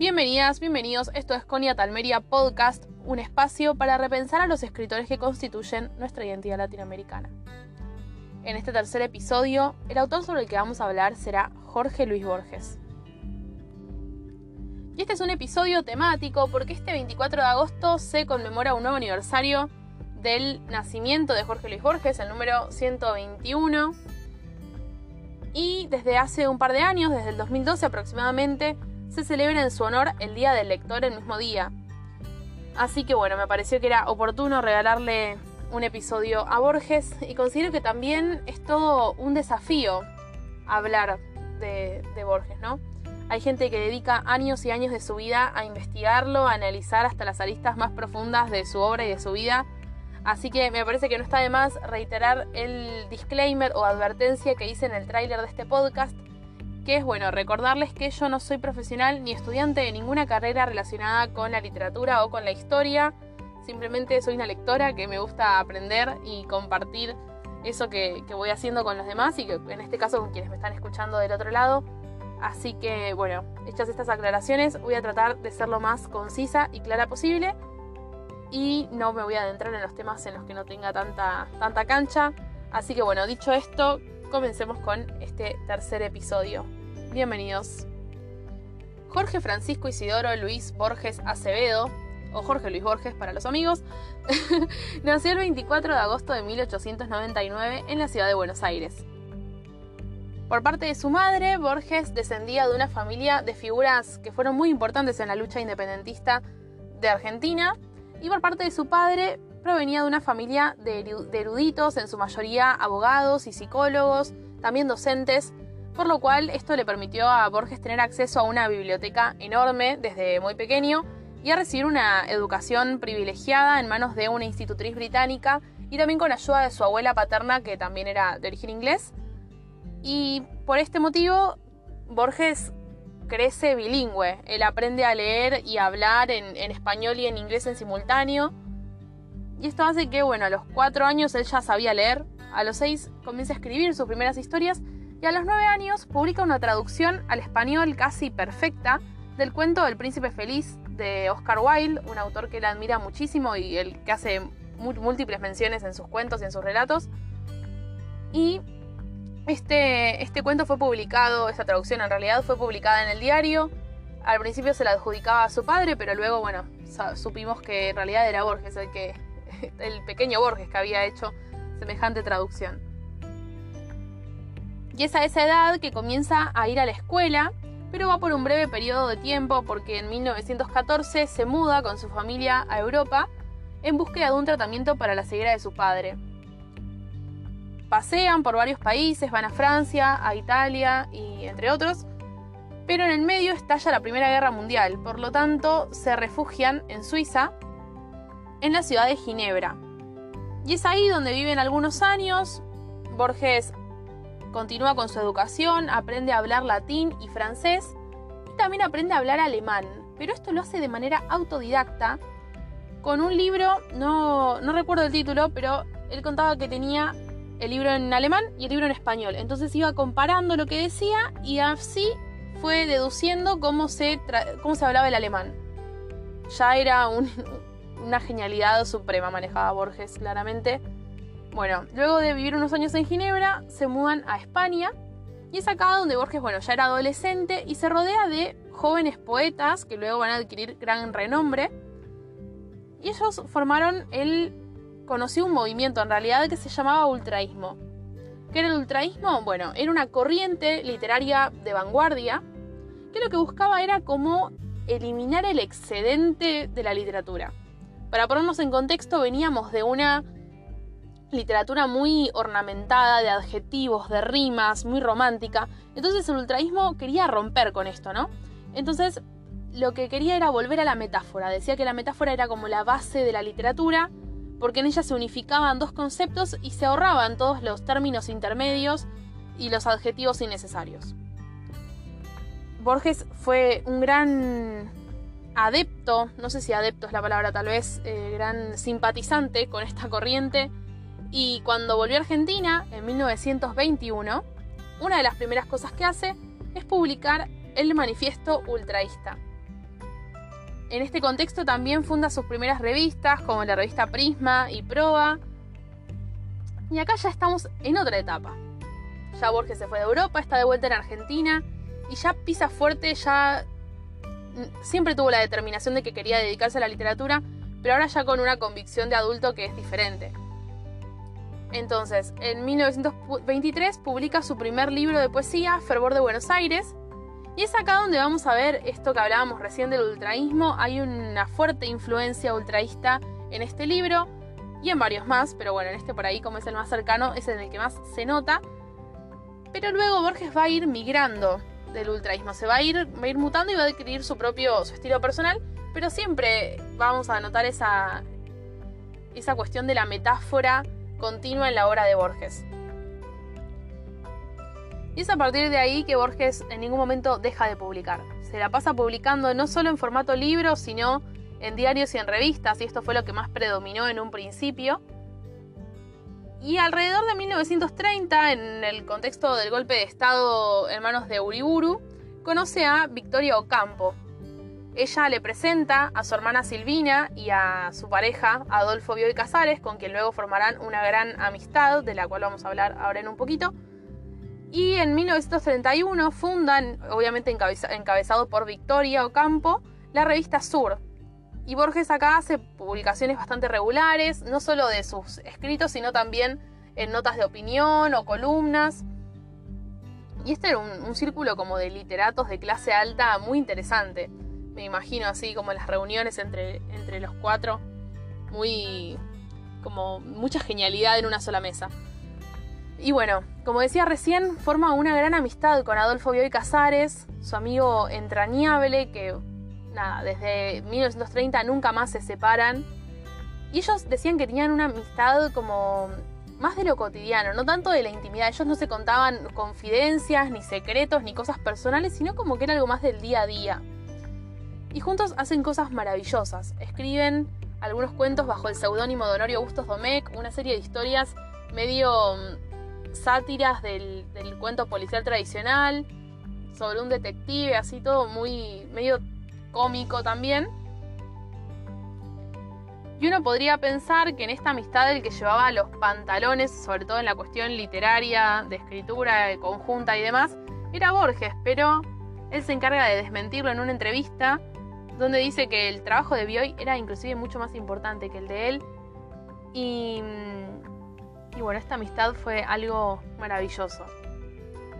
Bienvenidas, bienvenidos. Esto es Conia Talmeria Podcast, un espacio para repensar a los escritores que constituyen nuestra identidad latinoamericana. En este tercer episodio, el autor sobre el que vamos a hablar será Jorge Luis Borges. Y este es un episodio temático porque este 24 de agosto se conmemora un nuevo aniversario del nacimiento de Jorge Luis Borges, el número 121. Y desde hace un par de años, desde el 2012 aproximadamente, se celebra en su honor el Día del Lector el mismo día. Así que bueno, me pareció que era oportuno regalarle un episodio a Borges y considero que también es todo un desafío hablar de, Borges, ¿no? Hay gente que dedica años y años de su vida a investigarlo, a analizar hasta las aristas más profundas de su obra y de su vida. Así que me parece que no está de más reiterar el disclaimer o advertencia que hice en el tráiler de este podcast que es bueno recordarles que yo no soy profesional ni estudiante de ninguna carrera relacionada con la literatura o con la historia, simplemente soy una lectora que me gusta aprender y compartir eso que, voy haciendo con los demás y que en este caso con quienes me están escuchando del otro lado. Así que bueno, hechas estas aclaraciones, voy a tratar de ser lo más concisa y clara posible y no me voy a adentrar en los temas en los que no tenga tanta, tanta cancha. Así que bueno, dicho esto, comencemos con este tercer episodio. Bienvenidos. Jorge Francisco Isidoro Luis Borges Acevedo, o Jorge Luis Borges para los amigos, nació el 24 de agosto de 1899 en la ciudad de Buenos Aires. Por parte de su madre, Borges descendía de una familia de figuras que fueron muy importantes en la lucha independentista de Argentina, y por parte de su padre, provenía de una familia de eruditos, en su mayoría abogados y psicólogos, también docentes, por lo cual esto le permitió a Borges tener acceso a una biblioteca enorme desde muy pequeño y a recibir una educación privilegiada en manos de una institutriz británica y también con ayuda de su abuela paterna que también era de origen inglés. Y por este motivo Borges crece bilingüe, él aprende a leer y a hablar en, español y en inglés en simultáneo. Y esto hace que, bueno, a los cuatro años él ya sabía leer, a los seis comienza a escribir sus primeras historias y a los nueve años publica una traducción al español casi perfecta del cuento El Príncipe Feliz de Oscar Wilde, un autor que él admira muchísimo y el que hace múltiples menciones en sus cuentos y en sus relatos. Y este, este cuento fue publicado, esta traducción en realidad fue publicada en el diario. Al principio se la adjudicaba a su padre, pero luego, bueno, supimos que en realidad era Borges el que el pequeño Borges que había hecho semejante traducción. Y es a esa edad que comienza a ir a la escuela, pero va por un breve periodo de tiempo porque en 1914 se muda con su familia a Europa en búsqueda de un tratamiento para la ceguera de su padre. Pasean por varios países, van a Francia, a Italia y entre otros, pero en el medio estalla la Primera Guerra Mundial, por lo tanto se refugian en Suiza en la ciudad de Ginebra. Y es ahí donde viven algunos años. Borges continúa con su educación, aprende a hablar latín y francés y también aprende a hablar alemán. Pero esto lo hace de manera autodidacta con un libro, no, no recuerdo el título, pero él contaba que tenía el libro en alemán y el libro en español. Entonces iba comparando lo que decía y así fue deduciendo cómo se, cómo se hablaba el alemán. Ya era un, una genialidad suprema manejaba Borges claramente. Bueno, luego de vivir unos años en Ginebra, se mudan a España y es acá donde Borges, bueno, ya era adolescente y se rodea de jóvenes poetas que luego van a adquirir gran renombre. Y ellos formaron el conocí un movimiento en realidad que se llamaba ultraísmo. ¿Qué era el ultraísmo? Bueno, era una corriente literaria de vanguardia que lo que buscaba era como eliminar el excedente de la literatura. Para ponernos en contexto, veníamos de una literatura muy ornamentada, de adjetivos, de rimas, muy romántica. Entonces el ultraísmo quería romper con esto, ¿no? Entonces lo que quería era volver a la metáfora. Decía que la metáfora era como la base de la literatura, porque en ella se unificaban dos conceptos y se ahorraban todos los términos intermedios y los adjetivos innecesarios. Borges fue un gran adepto, no sé si adepto es la palabra, tal vez eh, gran simpatizante con esta corriente. Y cuando volvió a Argentina, en 1921, una de las primeras cosas que hace es publicar el manifiesto ultraísta. En este contexto también funda sus primeras revistas, como la revista Prisma y Proa. Y acá ya estamos en otra etapa. Ya Borges se fue de Europa, está de vuelta en Argentina y ya pisa fuerte, ya siempre tuvo la determinación de que quería dedicarse a la literatura, pero ahora ya con una convicción de adulto que es diferente. Entonces, en 1923 publica su primer libro de poesía, Fervor de Buenos Aires, y es acá donde vamos a ver esto que hablábamos recién del ultraísmo. Hay una fuerte influencia ultraísta en este libro y en varios más, pero bueno, en este por ahí como es el más cercano, es en el que más se nota. Pero luego Borges va a ir migrando del ultraísmo, se va a ir, va a ir mutando y va a adquirir su propio su estilo personal, pero siempre vamos a notar esa, esa cuestión de la metáfora continua en la obra de Borges. Y es a partir de ahí que Borges en ningún momento deja de publicar. Se la pasa publicando no solo en formato libro, sino en diarios y en revistas, y esto fue lo que más predominó en un principio. Y alrededor de 1930, en el contexto del golpe de Estado en manos de Uriburu, conoce a Victoria Ocampo. Ella le presenta a su hermana Silvina y a su pareja Adolfo Bioy Casares, con quien luego formarán una gran amistad, de la cual vamos a hablar ahora en un poquito. Y en 1931 fundan, obviamente encabezado por Victoria Ocampo, la revista Sur. Y Borges acá hace publicaciones bastante regulares, no solo de sus escritos, sino también en notas de opinión o columnas. Y este era un, círculo como de literatos de clase alta muy interesante. Me imagino así como las reuniones entre, entre los cuatro. Muy... como mucha genialidad en una sola mesa. Y bueno, como decía recién, forma una gran amistad con Adolfo Bioy Casares, su amigo entrañable, que nada, desde 1930 nunca más se separan. Y ellos decían que tenían una amistad como más de lo cotidiano, no tanto de la intimidad. Ellos no se contaban confidencias, ni secretos, ni cosas personales, sino como que era algo más del día a día. Y juntos hacen cosas maravillosas. Escriben algunos cuentos bajo el seudónimo de Honorio Bustos Domecq, una serie de historias medio sátiras del, cuento policial tradicional, sobre un detective, así todo muy medio cómico también. Y uno podría pensar que en esta amistad el que llevaba los pantalones, sobre todo en la cuestión literaria, de escritura de conjunta y demás, era Borges, pero él se encarga de desmentirlo en una entrevista donde dice que el trabajo de Bioy era inclusive mucho más importante que el de él. Y mm, y bueno, esta amistad fue algo maravilloso.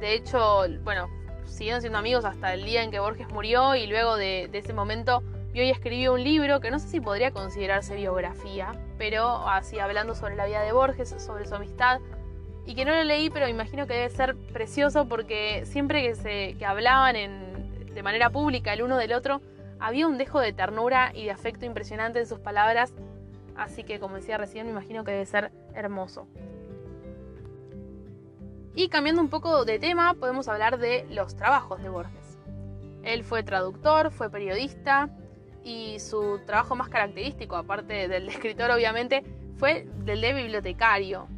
De hecho, bueno, siguieron siendo amigos hasta el día en que Borges murió y luego de, ese momento y escribió un libro que no sé si podría considerarse biografía, pero así hablando sobre la vida de Borges, sobre su amistad, y que no lo leí, pero imagino que debe ser precioso porque siempre que, se, que hablaban en, de manera pública el uno del otro, había un dejo de ternura y de afecto impresionante en sus palabras Así que como decía recién, me imagino que debe ser hermoso. Y cambiando un poco de tema, podemos hablar de los trabajos de Borges. Él fue traductor, fue periodista y su trabajo más característico, aparte del de escritor obviamente, fue del de bibliotecario.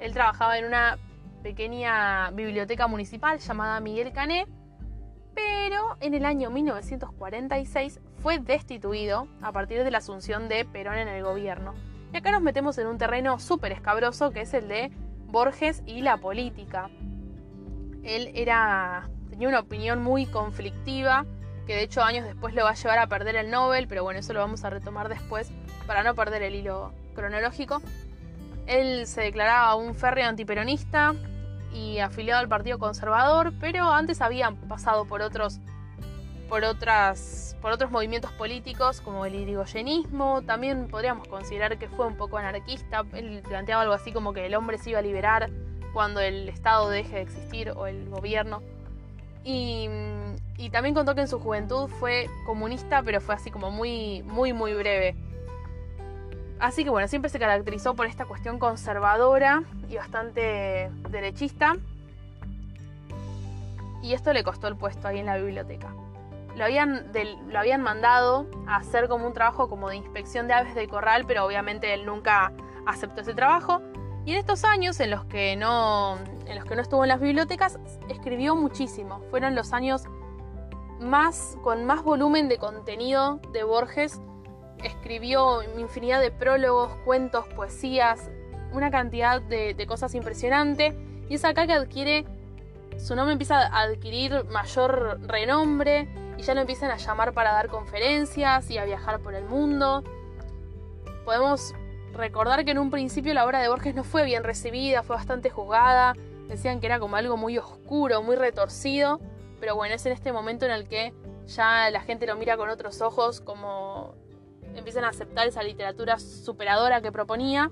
Él trabajaba en una pequeña biblioteca municipal llamada Miguel Cané pero en el año 1946 fue destituido a partir de la asunción de Perón en el gobierno. Y acá nos metemos en un terreno súper escabroso que es el de Borges y la política. Él era, tenía una opinión muy conflictiva, que de hecho años después lo va a llevar a perder el Nobel, pero bueno, eso lo vamos a retomar después para no perder el hilo cronológico. Él se declaraba un férreo antiperonista, y afiliado al Partido Conservador, pero antes habían pasado por otros por otras por otros movimientos políticos como el irigoyenismo, también podríamos considerar que fue un poco anarquista, él planteaba algo así como que el hombre se iba a liberar cuando el Estado deje de existir o el gobierno. Y, y también contó que en su juventud fue comunista, pero fue así como muy, muy, muy breve. Así que bueno, siempre se caracterizó por esta cuestión conservadora y bastante derechista. Y esto le costó el puesto ahí en la biblioteca. Lo habían, lo habían mandado a hacer como un trabajo como de inspección de aves de corral, pero obviamente él nunca aceptó ese trabajo. Y en estos años en los que no, en los que no estuvo en las bibliotecas, escribió muchísimo. Fueron los años más, con más volumen de contenido de Borges. Escribió infinidad de prólogos, cuentos, poesías, una cantidad de, cosas impresionante. Y es acá que adquiere, su nombre empieza a adquirir mayor renombre y ya lo empiezan a llamar para dar conferencias y a viajar por el mundo. Podemos recordar que en un principio la obra de Borges no fue bien recibida, fue bastante juzgada, decían que era como algo muy oscuro, muy retorcido, pero bueno, es en este momento en el que ya la gente lo mira con otros ojos, como empiezan a aceptar esa literatura superadora que proponía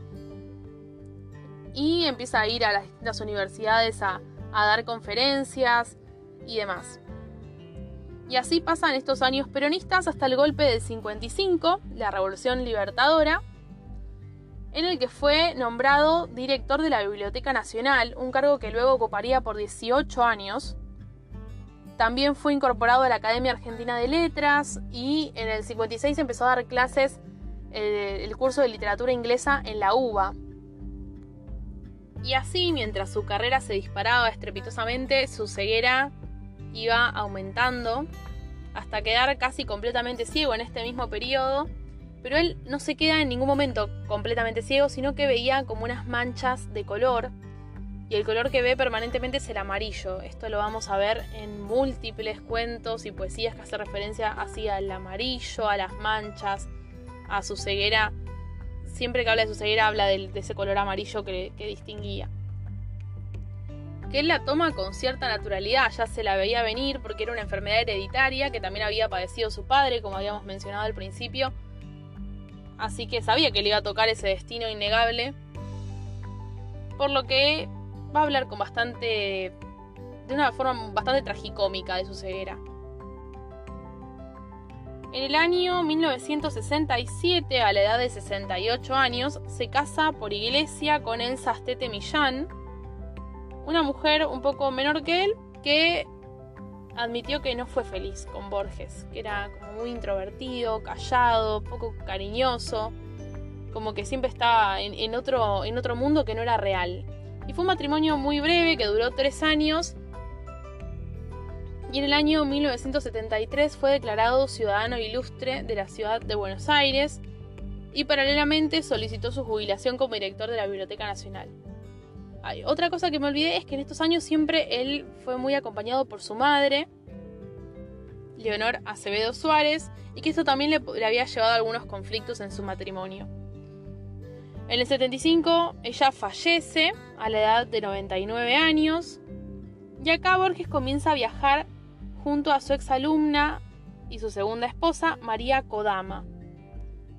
y empieza a ir a las distintas universidades a, a dar conferencias y demás. Y así pasan estos años peronistas hasta el golpe del 55, la Revolución Libertadora, en el que fue nombrado director de la Biblioteca Nacional, un cargo que luego ocuparía por 18 años. También fue incorporado a la Academia Argentina de Letras y en el 56 empezó a dar clases eh, el curso de literatura inglesa en la UBA. Y así, mientras su carrera se disparaba estrepitosamente, su ceguera iba aumentando hasta quedar casi completamente ciego en este mismo periodo pero él no se queda en ningún momento completamente ciego, sino que veía como unas manchas de color. Y el color que ve permanentemente es el amarillo. Esto lo vamos a ver en múltiples cuentos y poesías que hace referencia así al amarillo, a las manchas, a su ceguera. Siempre que habla de su ceguera habla de, ese color amarillo que, que distinguía. Que él la toma con cierta naturalidad, ya se la veía venir porque era una enfermedad hereditaria que también había padecido su padre, como habíamos mencionado al principio así que sabía que le iba a tocar ese destino innegable. Por lo que va a hablar con bastante. de una forma bastante tragicómica de su ceguera. En el año 1967, a la edad de 68 años, se casa por iglesia con el Sastete Millán, una mujer un poco menor que él, que admitió que no fue feliz con Borges, que era como muy introvertido, callado, poco cariñoso, como que siempre estaba en, otro, en otro mundo que no era real. Y fue un matrimonio muy breve que duró tres años y en el año 1973 fue declarado ciudadano ilustre de la ciudad de Buenos Aires y paralelamente solicitó su jubilación como director de la Biblioteca Nacional otra cosa que me olvidé es que en estos años siempre él fue muy acompañado por su madre, Leonor Acevedo Suárez, y que esto también le, le había llevado a algunos conflictos en su matrimonio. En el 75 ella fallece a la edad de 99 años y acá Borges comienza a viajar junto a su exalumna y su segunda esposa, María Kodama.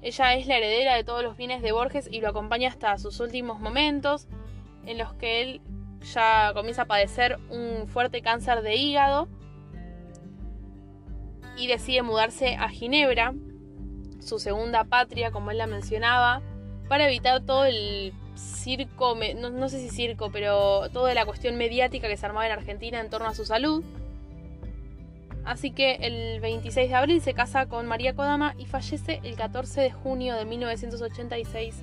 Ella es la heredera de todos los bienes de Borges y lo acompaña hasta sus últimos momentos, en los que él ya comienza a padecer un fuerte cáncer de hígado y decide mudarse a Ginebra, su segunda patria, como él la mencionaba, para evitar todo el circo, no, sé si circo, pero toda la cuestión mediática que se armaba en Argentina en torno a su salud. Así que el 26 de abril se casa con María Kodama y fallece el 14 de junio de 1986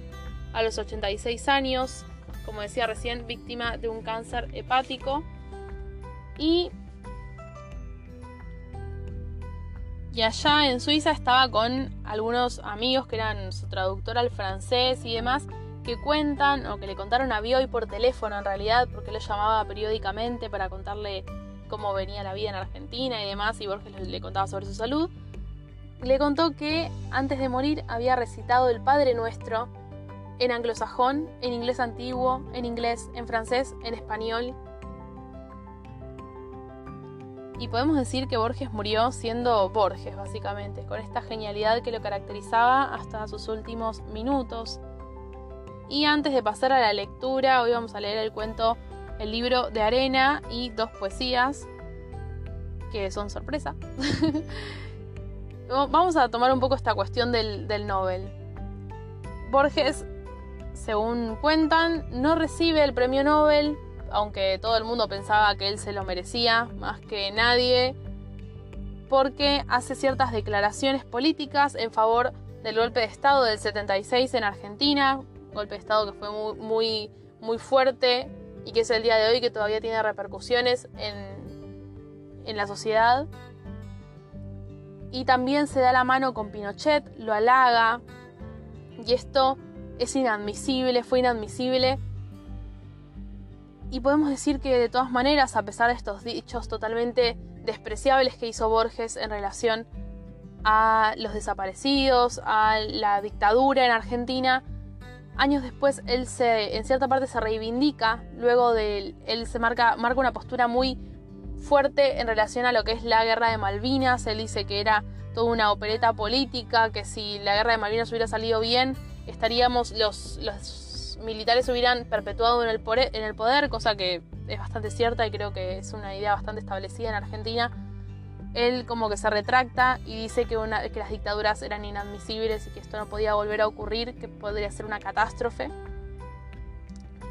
a los 86 años como decía recién, víctima de un cáncer hepático. Y, y allá en Suiza estaba con algunos amigos que eran su traductor al francés y demás, que cuentan o que le contaron a Bioy por teléfono en realidad, porque lo llamaba periódicamente para contarle cómo venía la vida en Argentina y demás, y Borges le contaba sobre su salud. Le contó que antes de morir había recitado el Padre Nuestro en anglosajón, en inglés antiguo, en inglés, en francés, en español. Y podemos decir que Borges murió siendo Borges, básicamente, con esta genialidad que lo caracterizaba hasta sus últimos minutos. Y antes de pasar a la lectura, hoy vamos a leer el cuento El libro de arena y dos poesías, que son sorpresa. vamos a tomar un poco esta cuestión del, del Nobel. Borges según cuentan, no recibe el premio Nobel, aunque todo el mundo pensaba que él se lo merecía más que nadie, porque hace ciertas declaraciones políticas en favor del golpe de Estado del 76 en Argentina, golpe de Estado que fue muy, muy, muy fuerte y que es el día de hoy que todavía tiene repercusiones en, en la sociedad. y también se da la mano con Pinochet, lo halaga y esto es inadmisible, fue inadmisible. Y podemos decir que de todas maneras, a pesar de estos dichos totalmente despreciables que hizo Borges en relación a los desaparecidos, a la dictadura en Argentina, años después él se, en cierta parte se reivindica, luego de él se marca, marca una postura muy fuerte en relación a lo que es la guerra de Malvinas, él dice que era toda una opereta política, que si la guerra de Malvinas hubiera salido bien, estaríamos, los, militares hubieran perpetuado en el, poder, cosa que es bastante cierta y creo que es una idea bastante establecida en Argentina. Él como que se retracta y dice que, las dictaduras eran inadmisibles y que esto no podía volver a ocurrir, que podría ser una catástrofe.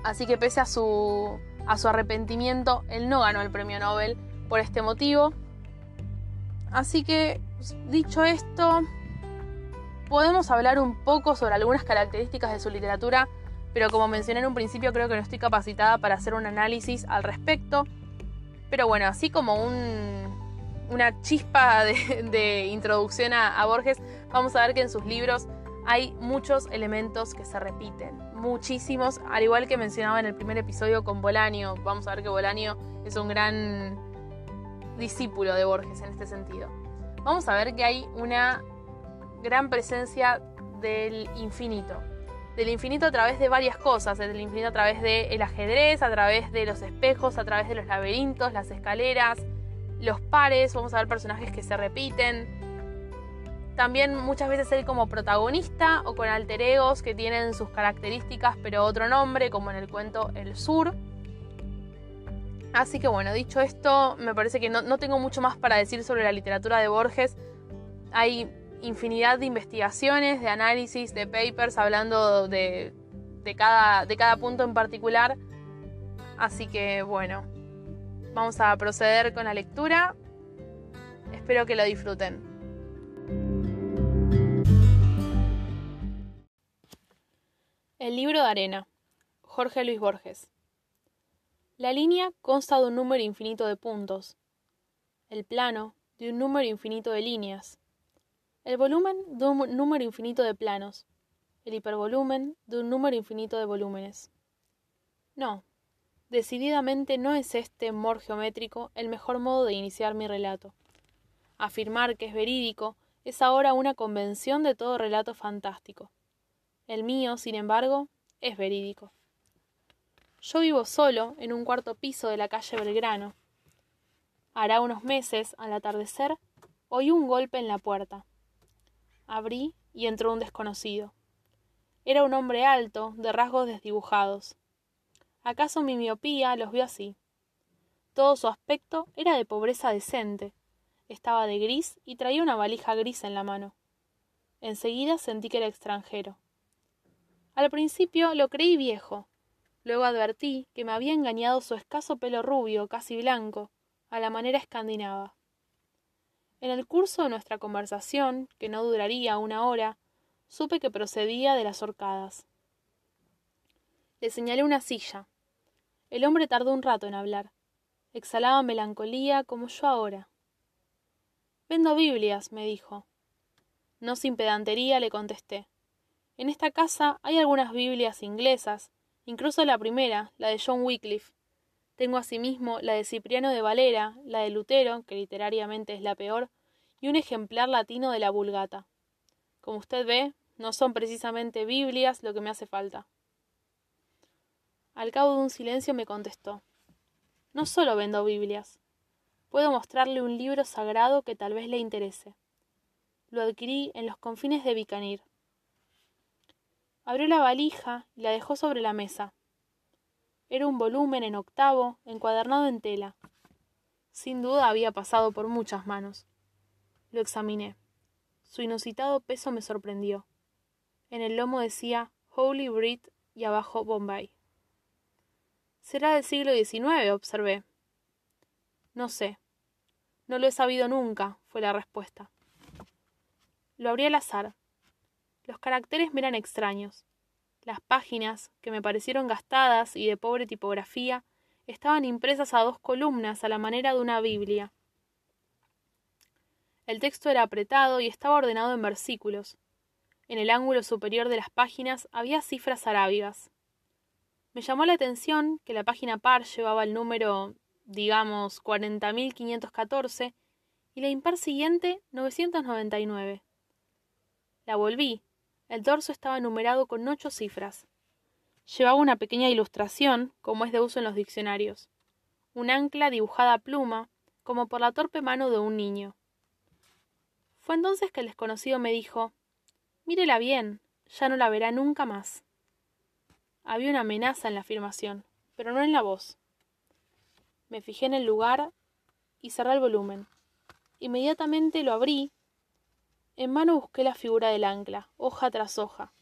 Así que pese a su, a su arrepentimiento, él no ganó el premio Nobel por este motivo. Así que, dicho esto, podemos hablar un poco sobre algunas características de su literatura, pero como mencioné en un principio creo que no estoy capacitada para hacer un análisis al respecto. Pero bueno, así como una chispa de, introducción a, a Borges, vamos a ver que en sus libros hay muchos elementos que se repiten, muchísimos, al igual que mencionaba en el primer episodio con Bolanio. Vamos a ver que Bolanio es un gran discípulo de Borges en este sentido. Vamos a ver que hay una gran presencia del infinito. Del infinito a través de varias cosas, del infinito a través del ajedrez, a través de los espejos, a través de los laberintos, las escaleras, los pares, vamos a ver personajes que se repiten. También muchas veces él como protagonista o con alter egos que tienen sus características pero otro nombre, como en el cuento El Sur. Así que bueno, dicho esto, me parece que no, no tengo mucho más para decir sobre la literatura de Borges. Hay infinidad de investigaciones, de análisis, de papers hablando de, cada, de cada punto en particular. Así que bueno, vamos a proceder con la lectura. Espero que lo disfruten. El libro de arena. Jorge Luis Borges. La línea consta de un número infinito de puntos. El plano de un número infinito de líneas el volumen de un número infinito de planos, el hipervolumen de un número infinito de volúmenes. No, decididamente no es este mor geométrico el mejor modo de iniciar mi relato. Afirmar que es verídico es ahora una convención de todo relato fantástico. El mío, sin embargo, es verídico. Yo vivo solo en un cuarto piso de la calle Belgrano. Hará unos meses, al atardecer, oí un golpe en la puerta. Abrí y entró un desconocido. Era un hombre alto, de rasgos desdibujados. ¿Acaso mi miopía los vio así? Todo su aspecto era de pobreza decente. Estaba de gris y traía una valija gris en la mano. Enseguida sentí que era extranjero. Al principio lo creí viejo. Luego advertí que me había engañado su escaso pelo rubio, casi blanco, a la manera escandinava. En el curso de nuestra conversación, que no duraría una hora, supe que procedía de las horcadas. Le señalé una silla. El hombre tardó un rato en hablar. Exhalaba melancolía como yo ahora. Vendo Biblias, me dijo. No sin pedantería le contesté. En esta casa hay algunas Biblias inglesas, incluso la primera, la de John Wycliffe, tengo asimismo la de Cipriano de Valera, la de Lutero, que literariamente es la peor, y un ejemplar latino de la Vulgata. Como usted ve, no son precisamente Biblias lo que me hace falta. Al cabo de un silencio me contestó No solo vendo Biblias. Puedo mostrarle un libro sagrado que tal vez le interese. Lo adquirí en los confines de Bicanir. Abrió la valija y la dejó sobre la mesa. Era un volumen en octavo, encuadernado en tela. Sin duda había pasado por muchas manos. Lo examiné. Su inusitado peso me sorprendió. En el lomo decía Holy Brit y abajo Bombay. Será del siglo XIX, observé. No sé. No lo he sabido nunca, fue la respuesta. Lo abrí al azar. Los caracteres me eran extraños. Las páginas, que me parecieron gastadas y de pobre tipografía, estaban impresas a dos columnas a la manera de una Biblia. El texto era apretado y estaba ordenado en versículos. En el ángulo superior de las páginas había cifras arábigas. Me llamó la atención que la página par llevaba el número, digamos, 40.514 y la impar siguiente 999. La volví. El dorso estaba numerado con ocho cifras. Llevaba una pequeña ilustración, como es de uso en los diccionarios. Un ancla dibujada a pluma, como por la torpe mano de un niño. Fue entonces que el desconocido me dijo Mírela bien, ya no la verá nunca más. Había una amenaza en la afirmación, pero no en la voz. Me fijé en el lugar y cerré el volumen. Inmediatamente lo abrí. En mano busqué la figura del ancla, hoja tras hoja.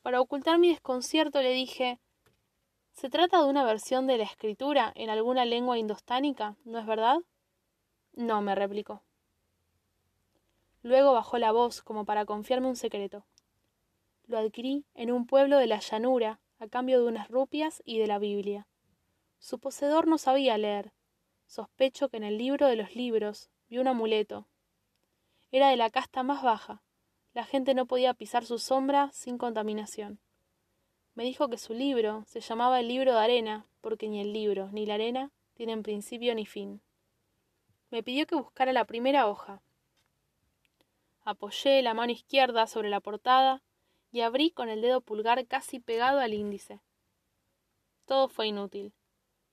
Para ocultar mi desconcierto le dije ¿Se trata de una versión de la escritura en alguna lengua indostánica, no es verdad? No, me replicó. Luego bajó la voz como para confiarme un secreto. Lo adquirí en un pueblo de la llanura a cambio de unas rupias y de la Biblia. Su poseedor no sabía leer. Sospecho que en el libro de los libros vio un amuleto. Era de la casta más baja. La gente no podía pisar su sombra sin contaminación. Me dijo que su libro se llamaba el libro de arena, porque ni el libro ni la arena tienen principio ni fin. Me pidió que buscara la primera hoja, Apoyé la mano izquierda sobre la portada y abrí con el dedo pulgar casi pegado al índice. Todo fue inútil.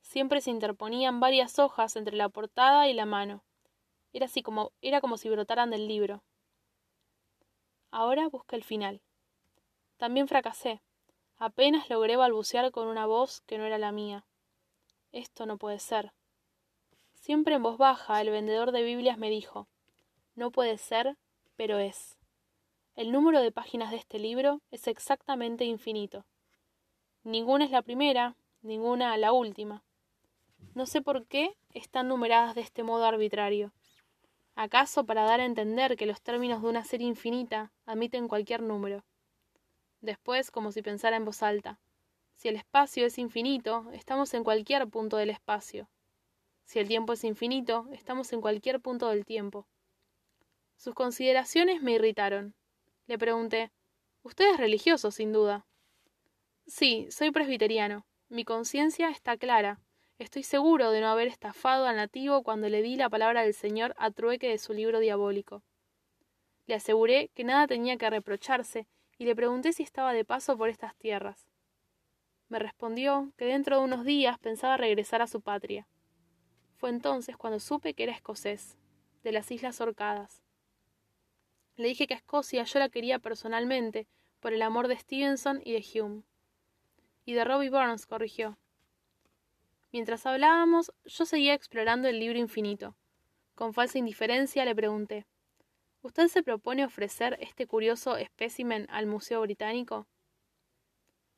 Siempre se interponían varias hojas entre la portada y la mano. Era así como era como si brotaran del libro. Ahora busqué el final. También fracasé. Apenas logré balbucear con una voz que no era la mía. Esto no puede ser. Siempre en voz baja el vendedor de Biblias me dijo No puede ser pero es. El número de páginas de este libro es exactamente infinito. Ninguna es la primera, ninguna la última. No sé por qué están numeradas de este modo arbitrario. ¿Acaso para dar a entender que los términos de una serie infinita admiten cualquier número? Después, como si pensara en voz alta, si el espacio es infinito, estamos en cualquier punto del espacio. Si el tiempo es infinito, estamos en cualquier punto del tiempo. Sus consideraciones me irritaron. Le pregunté Usted es religioso, sin duda. Sí, soy presbiteriano. Mi conciencia está clara. Estoy seguro de no haber estafado al nativo cuando le di la palabra del Señor a trueque de su libro diabólico. Le aseguré que nada tenía que reprocharse y le pregunté si estaba de paso por estas tierras. Me respondió que dentro de unos días pensaba regresar a su patria. Fue entonces cuando supe que era escocés, de las Islas Orcadas. Le dije que a Escocia yo la quería personalmente, por el amor de Stevenson y de Hume. Y de Robbie Burns, corrigió. Mientras hablábamos, yo seguía explorando el libro infinito. Con falsa indiferencia le pregunté ¿Usted se propone ofrecer este curioso espécimen al Museo Británico?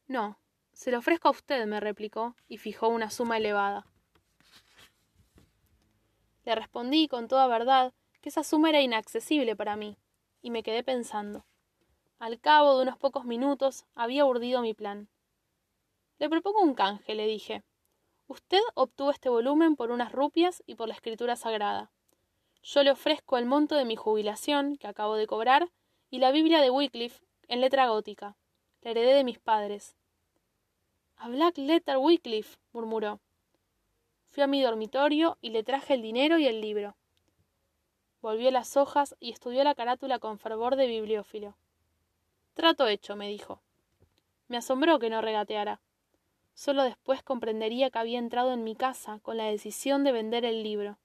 No, se lo ofrezco a usted, me replicó, y fijó una suma elevada. Le respondí con toda verdad que esa suma era inaccesible para mí, y me quedé pensando. Al cabo de unos pocos minutos había urdido mi plan. Le propongo un canje, le dije. Usted obtuvo este volumen por unas rupias y por la escritura sagrada. Yo le ofrezco el monto de mi jubilación, que acabo de cobrar, y la Biblia de Wycliffe, en letra gótica. La heredé de mis padres. A Black Letter Wycliffe, murmuró. Fui a mi dormitorio y le traje el dinero y el libro. Volvió las hojas y estudió la carátula con fervor de bibliófilo. Trato hecho, me dijo. Me asombró que no regateara. Solo después comprendería que había entrado en mi casa con la decisión de vender el libro.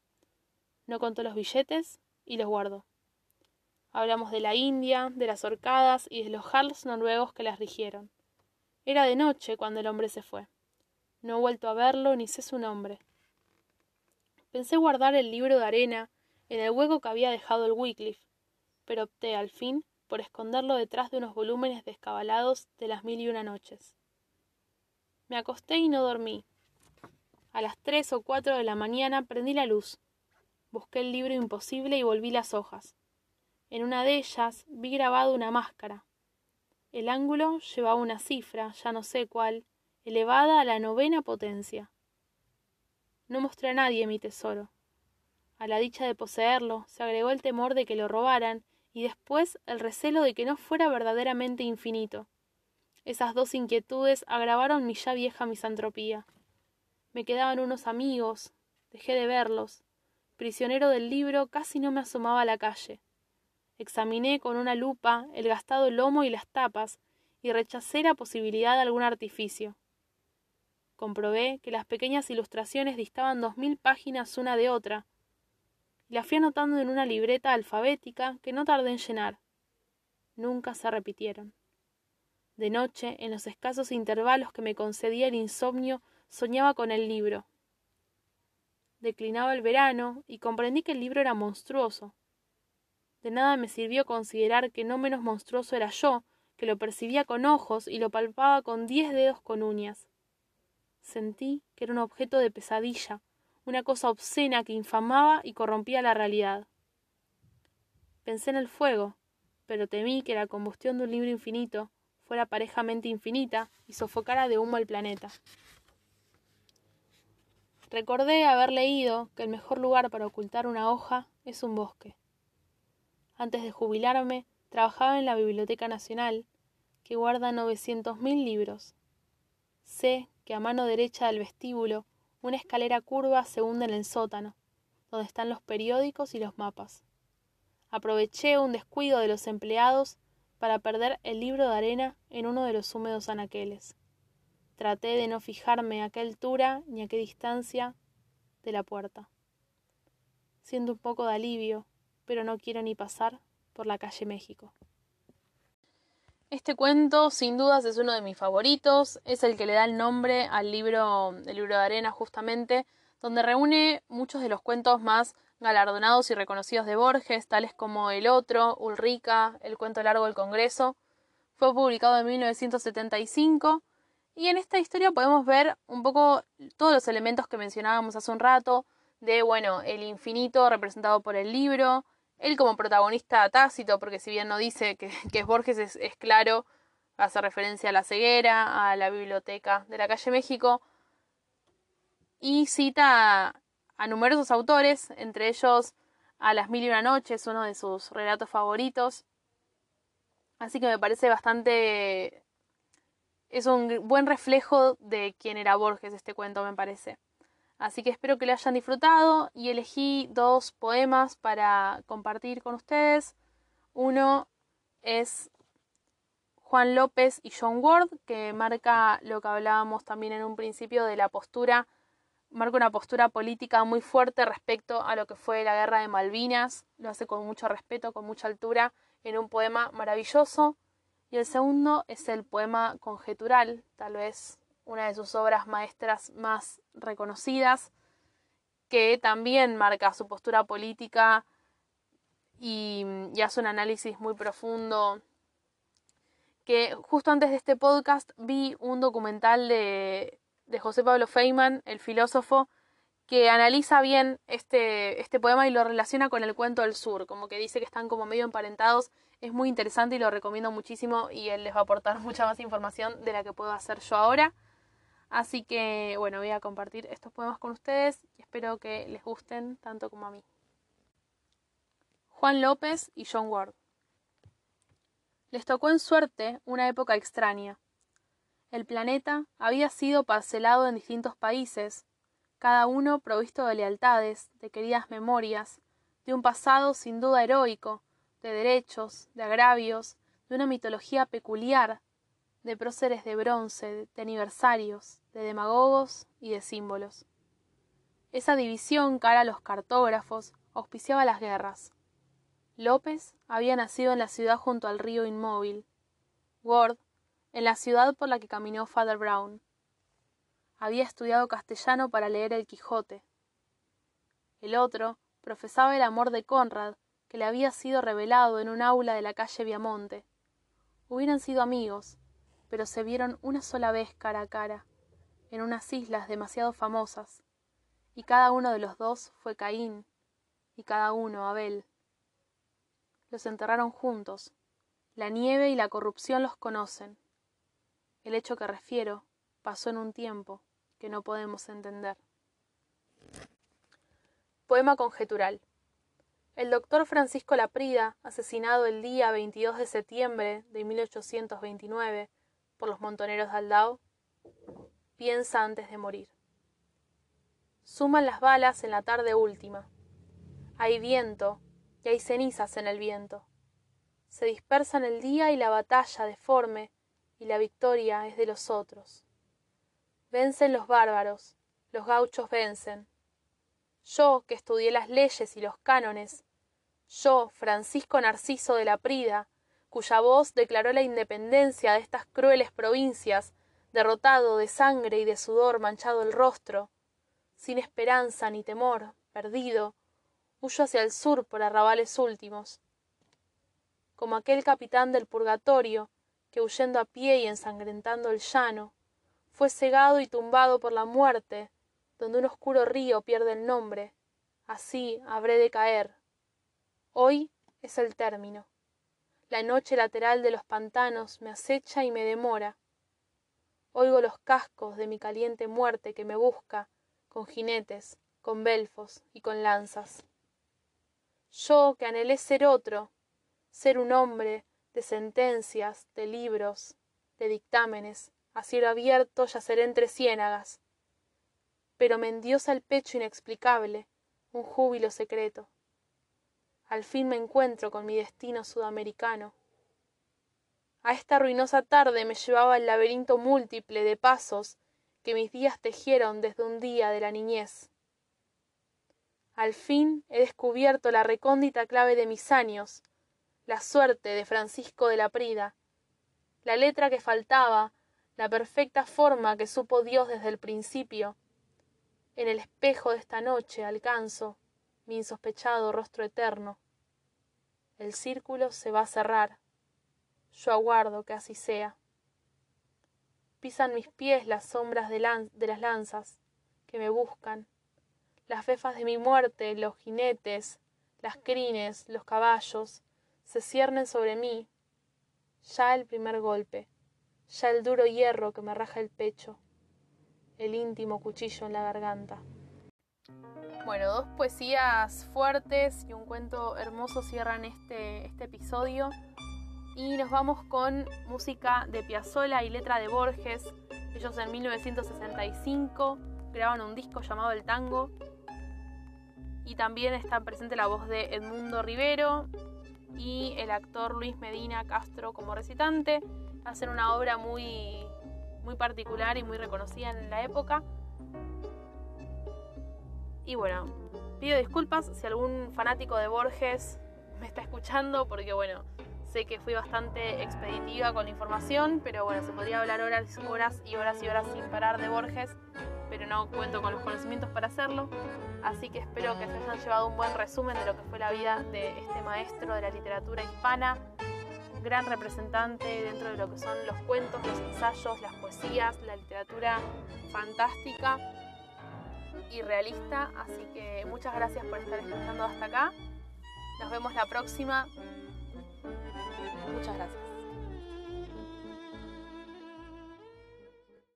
No contó los billetes y los guardó. Hablamos de la India, de las horcadas y de los jarls noruegos que las rigieron. Era de noche cuando el hombre se fue. No he vuelto a verlo ni sé su nombre. Pensé guardar el libro de arena en el hueco que había dejado el Wycliffe, pero opté al fin por esconderlo detrás de unos volúmenes descabalados de las mil y una noches. Me acosté y no dormí. A las tres o cuatro de la mañana prendí la luz. Busqué el libro imposible y volví las hojas. En una de ellas vi grabado una máscara. El ángulo llevaba una cifra, ya no sé cuál, elevada a la novena potencia. No mostré a nadie mi tesoro. A la dicha de poseerlo se agregó el temor de que lo robaran y después el recelo de que no fuera verdaderamente infinito. Esas dos inquietudes agravaron mi ya vieja misantropía. Me quedaban unos amigos, dejé de verlos. Prisionero del libro, casi no me asomaba a la calle. Examiné con una lupa el gastado lomo y las tapas, y rechacé la posibilidad de algún artificio. Comprobé que las pequeñas ilustraciones distaban dos mil páginas una de otra, y las fui anotando en una libreta alfabética que no tardé en llenar. Nunca se repitieron. De noche, en los escasos intervalos que me concedía el insomnio, soñaba con el libro. Declinaba el verano y comprendí que el libro era monstruoso. De nada me sirvió considerar que no menos monstruoso era yo, que lo percibía con ojos y lo palpaba con diez dedos con uñas. Sentí que era un objeto de pesadilla, una cosa obscena que infamaba y corrompía la realidad. Pensé en el fuego, pero temí que la combustión de un libro infinito fuera parejamente infinita y sofocara de humo el planeta. Recordé haber leído que el mejor lugar para ocultar una hoja es un bosque. Antes de jubilarme, trabajaba en la Biblioteca Nacional, que guarda novecientos mil libros. Sé que a mano derecha del vestíbulo una escalera curva se hunde en el sótano, donde están los periódicos y los mapas. Aproveché un descuido de los empleados para perder el libro de arena en uno de los húmedos anaqueles. Traté de no fijarme a qué altura ni a qué distancia de la puerta. Siento un poco de alivio, pero no quiero ni pasar por la calle México. Este cuento, sin dudas, es uno de mis favoritos. Es el que le da el nombre al libro, el libro de arena, justamente, donde reúne muchos de los cuentos más galardonados y reconocidos de Borges, tales como El Otro, Ulrica, El cuento largo del Congreso. Fue publicado en 1975 y en esta historia podemos ver un poco todos los elementos que mencionábamos hace un rato, de, bueno, el infinito representado por el libro, él como protagonista tácito, porque si bien no dice que, es Borges, es, es claro, hace referencia a la ceguera, a la biblioteca de la calle México, y cita a numerosos autores, entre ellos a Las Mil y una Noches, uno de sus relatos favoritos. Así que me parece bastante... Es un buen reflejo de quién era Borges este cuento, me parece. Así que espero que lo hayan disfrutado y elegí dos poemas para compartir con ustedes. Uno es Juan López y John Ward, que marca lo que hablábamos también en un principio de la postura marca una postura política muy fuerte respecto a lo que fue la guerra de Malvinas, lo hace con mucho respeto, con mucha altura, en un poema maravilloso. Y el segundo es el poema conjetural, tal vez una de sus obras maestras más reconocidas, que también marca su postura política y, hace un análisis muy profundo que justo antes de este podcast vi un documental de de José Pablo Feynman, el filósofo, que analiza bien este, este poema y lo relaciona con el cuento del sur, como que dice que están como medio emparentados. Es muy interesante y lo recomiendo muchísimo y él les va a aportar mucha más información de la que puedo hacer yo ahora. Así que bueno, voy a compartir estos poemas con ustedes y espero que les gusten tanto como a mí. Juan López y John Ward. Les tocó en suerte una época extraña el planeta había sido parcelado en distintos países, cada uno provisto de lealtades, de queridas memorias, de un pasado sin duda heroico, de derechos, de agravios, de una mitología peculiar, de próceres de bronce, de aniversarios, de demagogos y de símbolos. Esa división cara a los cartógrafos auspiciaba las guerras. López había nacido en la ciudad junto al río inmóvil. Ward en la ciudad por la que caminó Father Brown. Había estudiado castellano para leer el Quijote. El otro profesaba el amor de Conrad, que le había sido revelado en un aula de la calle Viamonte. Hubieran sido amigos, pero se vieron una sola vez cara a cara, en unas islas demasiado famosas, y cada uno de los dos fue Caín, y cada uno Abel. Los enterraron juntos. La nieve y la corrupción los conocen. El hecho que refiero pasó en un tiempo que no podemos entender. Poema conjetural. El doctor Francisco Laprida, asesinado el día 22 de septiembre de 1829 por los montoneros de Aldao, piensa antes de morir. Suman las balas en la tarde última. Hay viento y hay cenizas en el viento. Se dispersan el día y la batalla deforme y la victoria es de los otros. Vencen los bárbaros, los gauchos vencen. Yo, que estudié las leyes y los cánones, yo, Francisco Narciso de la Prida, cuya voz declaró la independencia de estas crueles provincias, derrotado de sangre y de sudor manchado el rostro, sin esperanza ni temor, perdido, huyo hacia el sur por arrabales últimos. Como aquel capitán del purgatorio, que huyendo a pie y ensangrentando el llano, fue cegado y tumbado por la muerte, donde un oscuro río pierde el nombre, así habré de caer. Hoy es el término. La noche lateral de los pantanos me acecha y me demora. Oigo los cascos de mi caliente muerte que me busca, con jinetes, con belfos y con lanzas. Yo que anhelé ser otro, ser un hombre de sentencias, de libros, de dictámenes, a cielo abierto yaceré entre ciénagas, pero me endiosa el pecho inexplicable, un júbilo secreto. Al fin me encuentro con mi destino sudamericano a esta ruinosa tarde me llevaba el laberinto múltiple de pasos que mis días tejieron desde un día de la niñez. Al fin he descubierto la recóndita clave de mis años, la suerte de Francisco de la Prida, la letra que faltaba, la perfecta forma que supo Dios desde el principio. En el espejo de esta noche alcanzo mi insospechado rostro eterno. El círculo se va a cerrar yo aguardo que así sea. Pisan mis pies las sombras de, las lanzas que me buscan, las befas de mi muerte, los jinetes, las crines, los caballos, se ciernen sobre mí. Ya el primer golpe, ya el duro hierro que me raja el pecho, el íntimo cuchillo en la garganta. Bueno, dos poesías fuertes y un cuento hermoso cierran este, este episodio. Y nos vamos con música de Piazzolla y letra de Borges. Ellos en 1965 graban un disco llamado El Tango. Y también está presente la voz de Edmundo Rivero y el actor Luis Medina Castro como recitante. Hacen una obra muy, muy particular y muy reconocida en la época. Y bueno, pido disculpas si algún fanático de Borges me está escuchando, porque bueno, Sé que fui bastante expeditiva con la información, pero bueno, se podría hablar horas, horas y horas y horas sin parar de Borges, pero no cuento con los conocimientos para hacerlo. Así que espero que se hayan llevado un buen resumen de lo que fue la vida de este maestro de la literatura hispana, gran representante dentro de lo que son los cuentos, los ensayos, las poesías, la literatura fantástica y realista. Así que muchas gracias por estar escuchando hasta acá. Nos vemos la próxima. Muchas gracias.